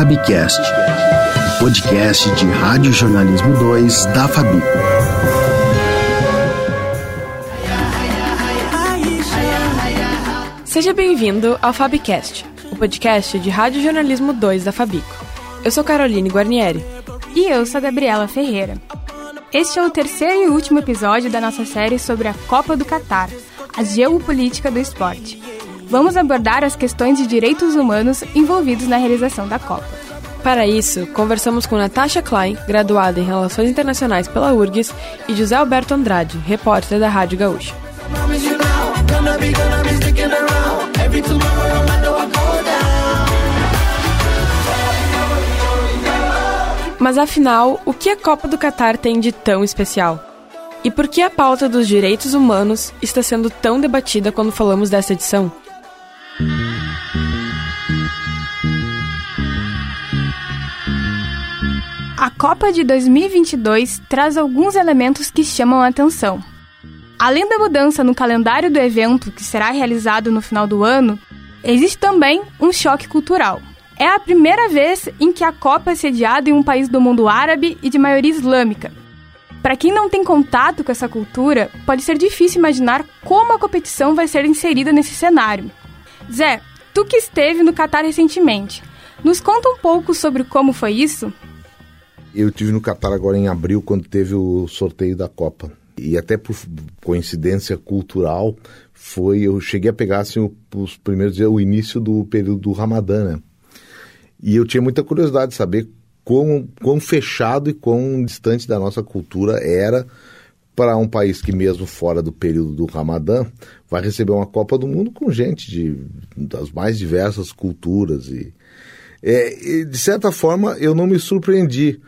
FabCast, podcast de Rádio Jornalismo 2 da Fabico. Seja bem-vindo ao FabCast, o podcast de Rádio Jornalismo 2 da Fabico. Eu sou Caroline Guarnieri. E eu sou Gabriela Ferreira. Este é o terceiro e último episódio da nossa série sobre a Copa do Catar, a geopolítica do esporte. Vamos abordar as questões de direitos humanos envolvidos na realização da Copa. Para isso, conversamos com Natasha Klein, graduada em Relações Internacionais pela URGS, e José Alberto Andrade, repórter da Rádio Gaúcha. Mas afinal, o que a Copa do Catar tem de tão especial? E por que a pauta dos direitos humanos está sendo tão debatida quando falamos dessa edição? A Copa de 2022 traz alguns elementos que chamam a atenção. Além da mudança no calendário do evento, que será realizado no final do ano, existe também um choque cultural. É a primeira vez em que a Copa é sediada em um país do mundo árabe e de maioria islâmica. Para quem não tem contato com essa cultura, pode ser difícil imaginar como a competição vai ser inserida nesse cenário. Zé, tu que esteve no Catar recentemente, nos conta um pouco sobre como foi isso? Eu tive no Catar agora em abril, quando teve o sorteio da Copa. E até por coincidência cultural, foi eu cheguei a pegar assim, os primeiros dias, o início do período do Ramadã, né? E eu tinha muita curiosidade de saber quão, quão fechado e quão distante da nossa cultura era para um país que, mesmo fora do período do Ramadã, vai receber uma Copa do Mundo com gente de, das mais diversas culturas. E, é, e de certa forma, eu não me surpreendi,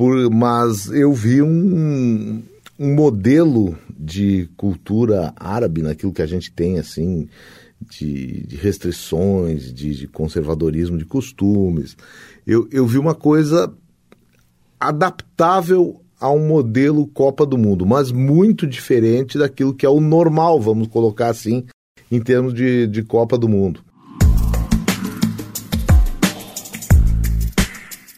por, mas eu vi um, um modelo de cultura árabe naquilo que a gente tem, assim, de, de restrições, de, de, conservadorismo de costumes. Eu, eu vi uma coisa adaptável a um modelo Copa do Mundo, mas muito diferente daquilo que é o normal, vamos colocar assim, em termos de, de Copa do Mundo.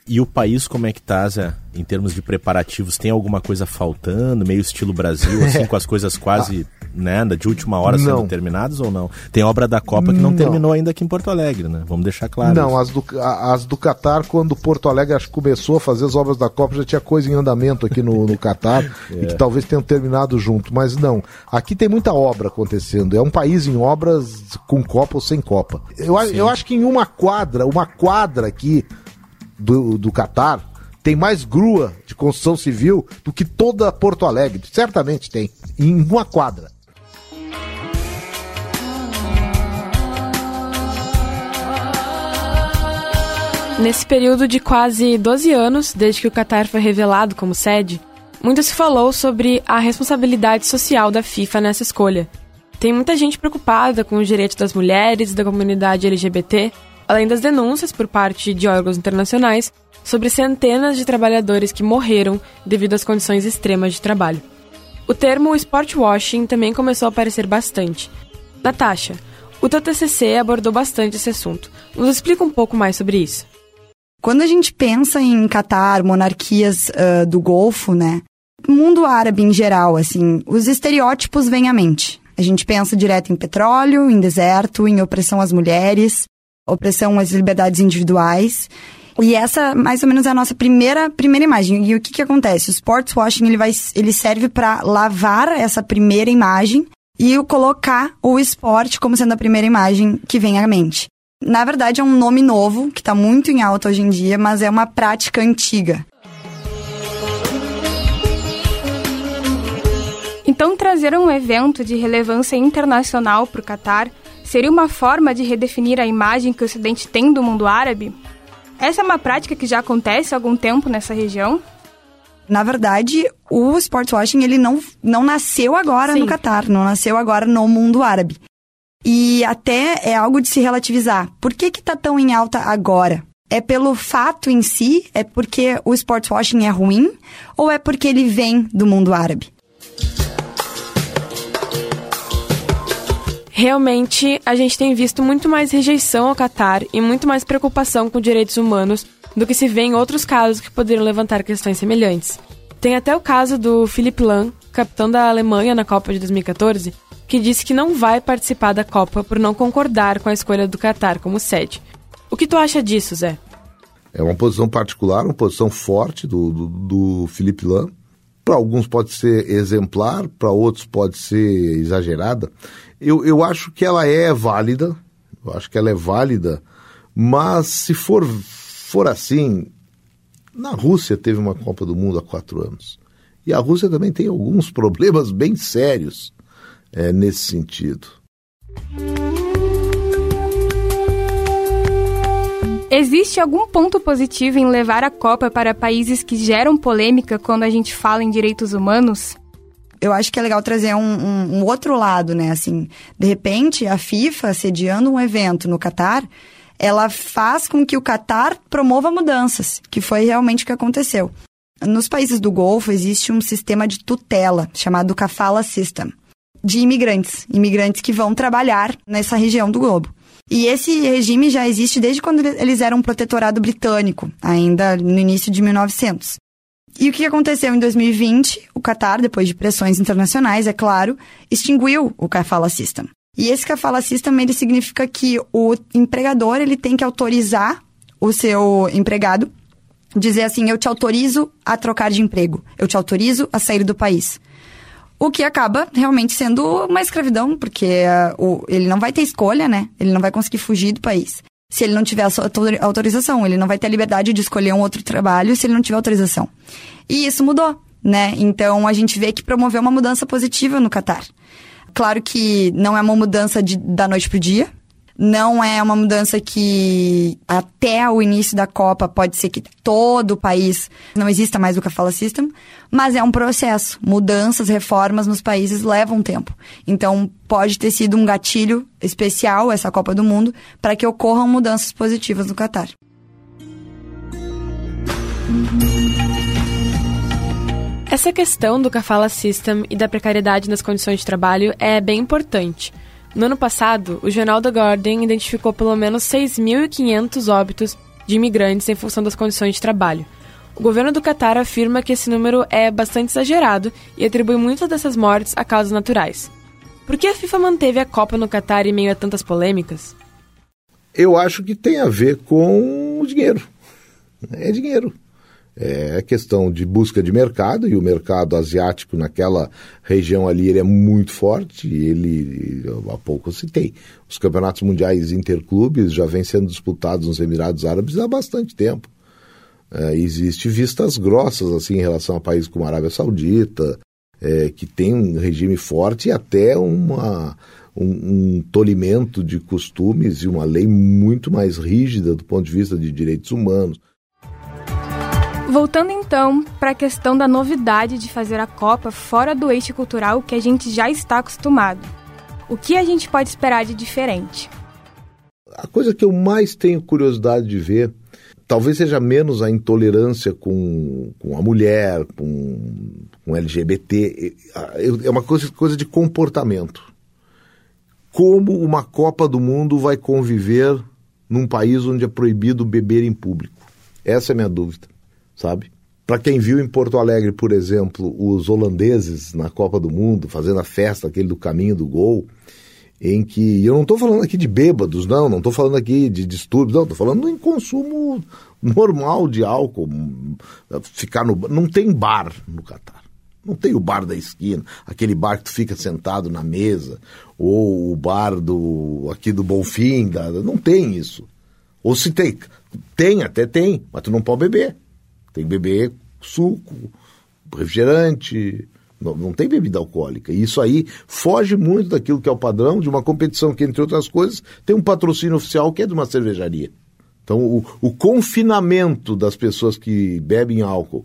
E o país como é que tá, Zé? Em termos de preparativos, tem alguma coisa faltando? Meio estilo Brasil, assim, com as coisas quase né, de última hora não. sendo terminadas ou não? Tem obra da Copa que não, não, terminou ainda aqui em Porto Alegre, né? Vamos deixar claro. Não, as do, as do Qatar, quando Porto Alegre acho começou a fazer as obras da Copa, já tinha coisa em andamento aqui no, no Qatar é. e que talvez tenham terminado junto. Mas não, aqui tem muita obra acontecendo. É um país em obras com Copa ou sem Copa. Eu, eu acho que em uma quadra, uma quadra aqui do, do Qatar, tem mais grua de construção civil do que toda Porto Alegre. Certamente tem. Em uma quadra. Nesse período de quase 12 anos, desde que o Qatar foi revelado como sede, muito se falou sobre a responsabilidade social da FIFA nessa escolha. Tem muita gente preocupada com os direitos das mulheres e da comunidade LGBT, além das denúncias por parte de órgãos internacionais sobre centenas de trabalhadores que morreram devido às condições extremas de trabalho. O termo sport washing também começou a aparecer bastante. Natasha, o teu TCC abordou bastante esse assunto. Nos explica um pouco mais sobre isso. Quando a gente pensa em Catar, monarquias uh, do Golfo, né? Mundo árabe em geral, assim, os estereótipos vêm à mente. A gente pensa direto em petróleo, em deserto, em opressão às mulheres, opressão às liberdades individuais. E essa, mais ou menos, é a nossa primeira, primeira imagem. E o que que acontece? O sports washing, ele, vai, ele serve para lavar essa primeira imagem e colocar o esporte como sendo a primeira imagem que vem à mente. Na verdade, é um nome novo, que está muito em alta hoje em dia, mas é uma prática antiga. Então, trazer um evento de relevância internacional para o Catar seria uma forma de redefinir a imagem que o Ocidente tem do mundo árabe? Essa é uma prática que já acontece há algum tempo nessa região? Na verdade, o sportswashing ele não, não nasceu agora Sim. no Catar, não nasceu agora no mundo árabe. E até é algo de se relativizar. Por que que tá tão em alta agora? É pelo fato em si? É porque o sportswashing é ruim? Ou é porque ele vem do mundo árabe? Realmente, a gente tem visto muito mais rejeição ao Catar e muito mais preocupação com direitos humanos do que se vê em outros casos que poderiam levantar questões semelhantes. Tem até o caso do Philipp Lahm, capitão da Alemanha na Copa de 2014, que disse que não vai participar da Copa por não concordar com a escolha do Catar como sede. O que tu acha disso, Zé? É uma posição particular, uma posição forte do, do, do Felipe Lam. Para alguns pode ser exemplar, para outros pode ser exagerada. Eu, eu acho que ela é válida, eu acho que ela é válida, mas se for, for assim, na Rússia teve uma Copa do Mundo há quatro anos. E a Rússia também tem alguns problemas bem sérios é, nesse sentido. Existe algum ponto positivo em levar a Copa para países que geram polêmica quando a gente fala em direitos humanos? Eu acho que é legal trazer um, um, um outro lado, né? Assim, de repente, a FIFA sediando um evento no Catar, ela faz com que o Catar promova mudanças, que foi realmente o que aconteceu. Nos países do Golfo existe um sistema de tutela chamado Kafala System, de imigrantes, imigrantes que vão trabalhar nessa região do globo. E esse regime já existe desde quando eles eram um protetorado britânico, ainda no início de 1900. E o que aconteceu em 2020? O Qatar, depois de pressões internacionais, é claro, extinguiu o Kafala System. E esse Kafala System, ele significa que o empregador, ele tem que autorizar o seu empregado, dizer assim, eu te autorizo a trocar de emprego, eu te autorizo a sair do país. O que acaba realmente sendo uma escravidão, porque uh, o, ele não vai ter escolha, né? Ele não vai conseguir fugir do país. Se ele não tiver a sua autorização, ele não vai ter a liberdade de escolher um outro trabalho se ele não tiver autorização. E isso mudou, né? Então a gente vê que promoveu uma mudança positiva no Catar. Claro que não é uma mudança de, da noite pro dia, não é uma mudança que até o início da Copa pode ser que todo o país não exista mais o Kafala System, mas é um processo. Mudanças, reformas nos países levam tempo. Então pode ter sido um gatilho especial essa Copa do Mundo para que ocorram mudanças positivas no Catar. Essa questão do Kafala System e da precariedade nas condições de trabalho é bem importante. No ano passado, o jornal The Guardian identificou pelo menos 6.500 óbitos de imigrantes em função das condições de trabalho. O governo do Catar afirma que esse número é bastante exagerado e atribui muitas dessas mortes a causas naturais. Por que a FIFA manteve a Copa no Catar em meio a tantas polêmicas? Eu acho que tem a ver com o dinheiro. É dinheiro. É questão de busca de mercado e o mercado asiático naquela região ali ele é muito forte. Ele há pouco eu citei os campeonatos mundiais interclubes já vêm sendo disputados nos Emirados Árabes há bastante tempo. É, existe vistas grossas assim em relação a países como a Arábia Saudita, é, que tem um regime forte e até uma um, um tolimento de costumes e uma lei muito mais rígida do ponto de vista de direitos humanos. Voltando então para a questão da novidade de fazer a Copa fora do eixo cultural que a gente já está acostumado. O que a gente pode esperar de diferente? A coisa que eu mais tenho curiosidade de ver, talvez seja menos a intolerância com, com a mulher, com, com LGBT, é uma coisa, coisa de comportamento. Como uma Copa do Mundo vai conviver num país onde é proibido beber em público? Essa é a minha dúvida sabe? Para quem viu em Porto Alegre, por exemplo, os holandeses na Copa do Mundo fazendo a festa aquele do caminho do gol, em que eu não estou falando aqui de bêbados, não, não estou falando aqui de distúrbios, não, estou falando em consumo normal de álcool, ficar no não tem bar no Catar. Não tem o bar da esquina, aquele bar que tu fica sentado na mesa, ou o bar do aqui do Bonfim, da, não tem isso. Ou se tem, tem até tem, mas tu não pode beber. Tem que beber suco, refrigerante, não, não, tem bebida alcoólica. E isso aí foge muito daquilo que é o padrão de uma competição que, entre outras coisas, tem um patrocínio oficial que é de uma cervejaria. Então, o, o confinamento das pessoas que bebem álcool.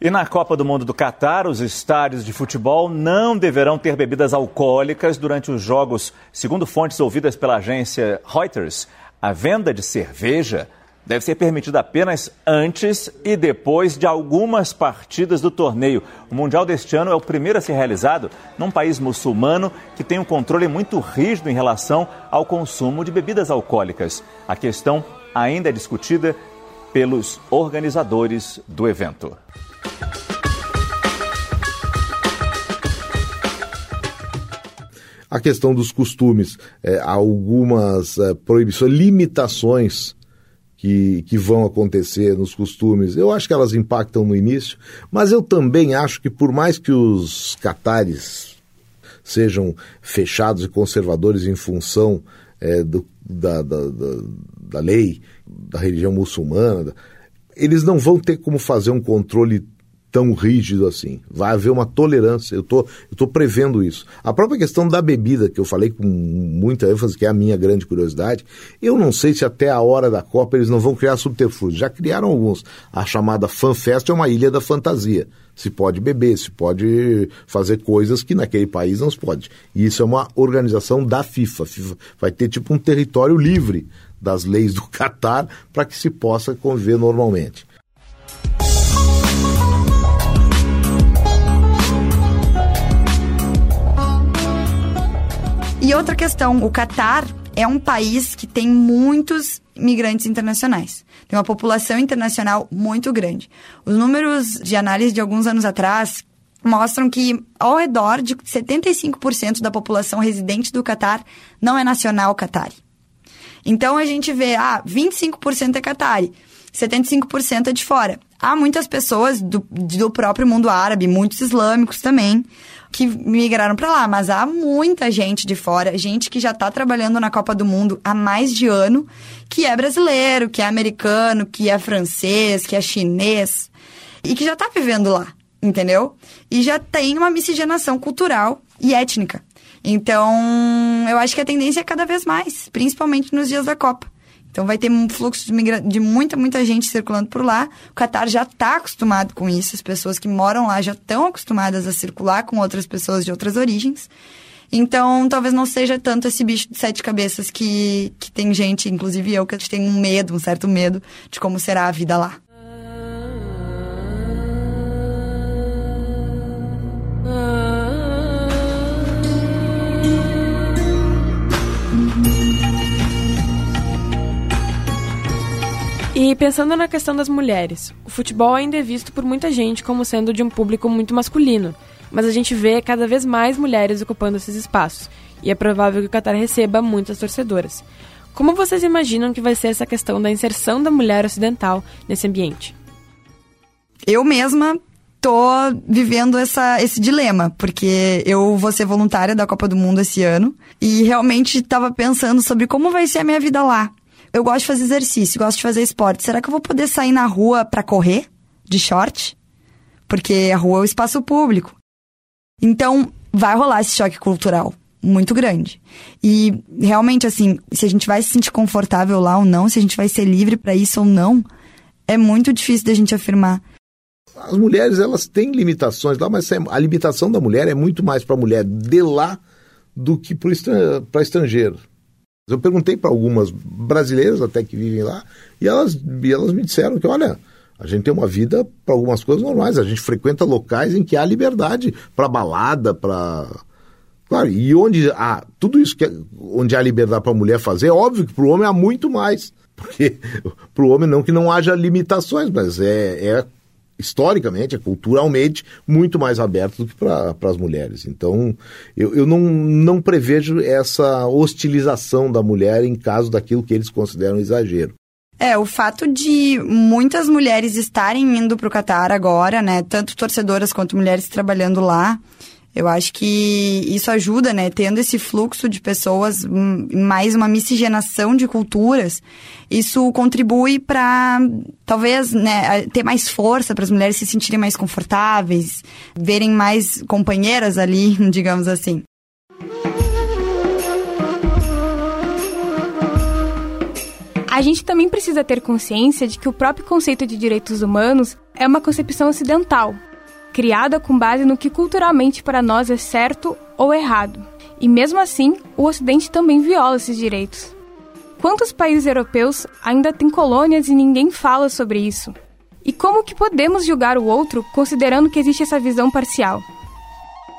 E na Copa do Mundo do Catar, os estádios de futebol não deverão ter bebidas alcoólicas durante os jogos. Segundo fontes ouvidas pela agência Reuters, a venda de cerveja deve ser permitida apenas antes e depois de algumas partidas do torneio. O Mundial deste ano é o primeiro a ser realizado num país muçulmano que tem um controle muito rígido em relação ao consumo de bebidas alcoólicas. A questão ainda é discutida pelos organizadores do evento. A questão dos costumes, é, algumas é, proibições, limitações que, que vão acontecer nos costumes, eu acho que elas impactam no início, mas eu também acho que por mais que os catares sejam fechados e conservadores em função é, do, da, da, da, da, lei, da religião muçulmana, eles não vão ter como fazer um controle tão rígido assim. Vai haver uma tolerância, eu estou tô prevendo isso. A própria questão da bebida, que eu falei com muita ênfase, que é a minha grande curiosidade, eu não sei se até a hora da Copa eles não vão criar subterfúgios. Já criaram alguns. A chamada FanFest é uma ilha da fantasia. Se pode beber, se pode fazer coisas que naquele país não se pode. E isso é uma organização da FIFA. FIFA vai ter tipo um território livre das leis do Catar para que se possa conviver normalmente. E outra questão, o Catar é um país que tem muitos migrantes internacionais. Tem uma população internacional muito grande. Os números de análise de alguns anos atrás mostram que ao redor de 75% da população residente do Catar não é nacional catari. Então a gente vê, ah, 25% é catari, 75% é de fora. Há muitas pessoas do, do próprio mundo árabe, muitos islâmicos também, que migraram para lá, mas há muita gente de fora, gente que já está trabalhando na Copa do Mundo há mais de ano, que é brasileiro, que é americano, que é francês, que é chinês e que já está vivendo lá, entendeu? E já tem uma miscigenação cultural e étnica. Então, eu acho que a tendência é cada vez mais, principalmente nos dias da Copa. Então vai ter um fluxo de, de, muita, muita gente circulando por lá. O Qatar já está acostumado com isso, as pessoas que moram lá já estão acostumadas a circular com outras pessoas de outras origens. Então, talvez não seja tanto esse bicho de sete cabeças que, que tem gente, inclusive eu, que tem um medo, um certo medo de como será a vida lá. E pensando na questão das mulheres, o futebol ainda é visto por muita gente como sendo de um público muito masculino, mas a gente vê cada vez mais mulheres ocupando esses espaços, e é provável que o Qatar receba muitas torcedoras. Como vocês imaginam que vai ser essa questão da inserção da mulher ocidental nesse ambiente? Eu mesma tô vivendo essa, esse dilema, porque eu vou ser voluntária da Copa do Mundo esse ano e realmente estava pensando sobre como vai ser a minha vida lá eu gosto de fazer exercício, gosto de fazer esporte. Será que eu vou poder sair na rua para correr de short? Porque a rua é o espaço público. Então, vai rolar esse choque cultural muito grande. E realmente, assim, se a gente vai se sentir confortável lá ou não, se a gente vai ser livre para isso ou não, é muito difícil da gente afirmar. As mulheres, elas têm limitações lá, mas a limitação da mulher é muito mais para a mulher de lá do que para estrangeiro. Eu perguntei para algumas brasileiras até que vivem lá e elas, e elas me disseram que, olha, a gente tem uma vida para algumas coisas normais, a gente frequenta locais em que há liberdade para balada, para Claro, e onde há tudo isso que é, onde há liberdade para a mulher fazer, é óbvio que para o homem há muito mais. Porque para o homem não que não haja limitações, mas é, é historicamente, culturalmente, muito mais aberto do que para as mulheres. Então, eu, eu não, não prevejo essa hostilização da mulher em caso daquilo que eles consideram exagero. É, o fato de muitas mulheres estarem indo para o Catar agora, né, tanto torcedoras quanto mulheres trabalhando lá, eu acho que isso ajuda, né? Tendo esse fluxo de pessoas, hum, mais uma miscigenação de culturas, isso contribui para talvez né, ter mais força para as mulheres se sentirem mais confortáveis, verem mais companheiras ali, digamos assim. A gente também precisa ter consciência de que o próprio conceito de direitos humanos é uma concepção ocidental, criada com base no que culturalmente para nós é certo ou errado. E mesmo assim, o Ocidente também viola esses direitos. quantos países europeus ainda têm colônias e ninguém fala sobre isso? E como que podemos julgar o outro considerando que existe essa visão parcial?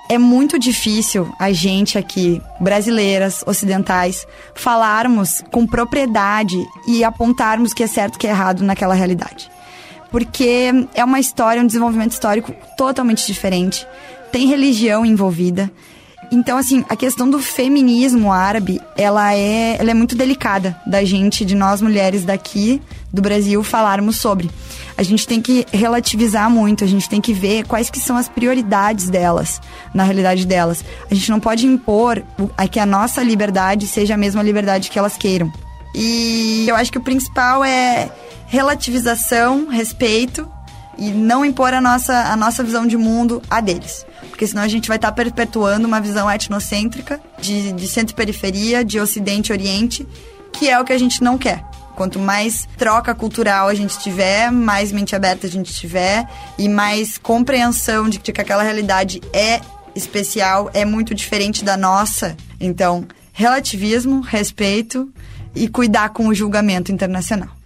É muito difícil a gente aqui, brasileiras, ocidentais, falarmos com propriedade e apontarmos que é certo que é errado naquela realidade. Porque é uma história, um desenvolvimento histórico totalmente diferente. Tem religião envolvida. Então, assim, a questão do feminismo árabe, ela é, ela é muito delicada da gente, de nós mulheres daqui do Brasil, falarmos sobre. A gente tem que relativizar muito, a gente tem que ver quais que são as prioridades delas, na realidade delas. A gente não pode impor a que a nossa liberdade seja a mesma liberdade que elas queiram. E eu acho que o principal é relativização, respeito e não impor a nossa, a nossa visão de mundo a deles. Porque senão a gente vai estar tá perpetuando uma visão etnocêntrica de, de centro e periferia, de ocidente e oriente, que é o que a gente não quer. Quanto mais troca cultural a gente tiver, mais mente aberta a gente tiver e mais compreensão de que aquela realidade é especial, é muito diferente da nossa. Então, relativismo, respeito e cuidar com o julgamento internacional.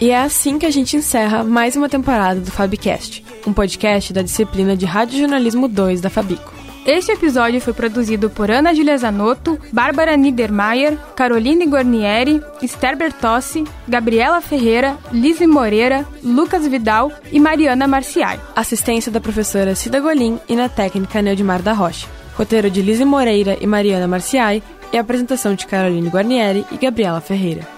E é assim que a gente encerra mais uma temporada do Fabcast, um podcast da disciplina de Rádio Jornalismo 2 da Fabico. Este episódio foi produzido por Ana Julia Zanotto, Bárbara Niedermayer, Caroline Gornieri, Esther Bertossi, Gabriela Ferreira, Lise Moreira, Lucas Vidal e Mariana Marciai. Assistência da professora Cida Golim e na técnica Neudimar da Rocha. Roteiro de Lise Moreira e Mariana Marciai e apresentação de Caroline Guarnieri e Gabriela Ferreira.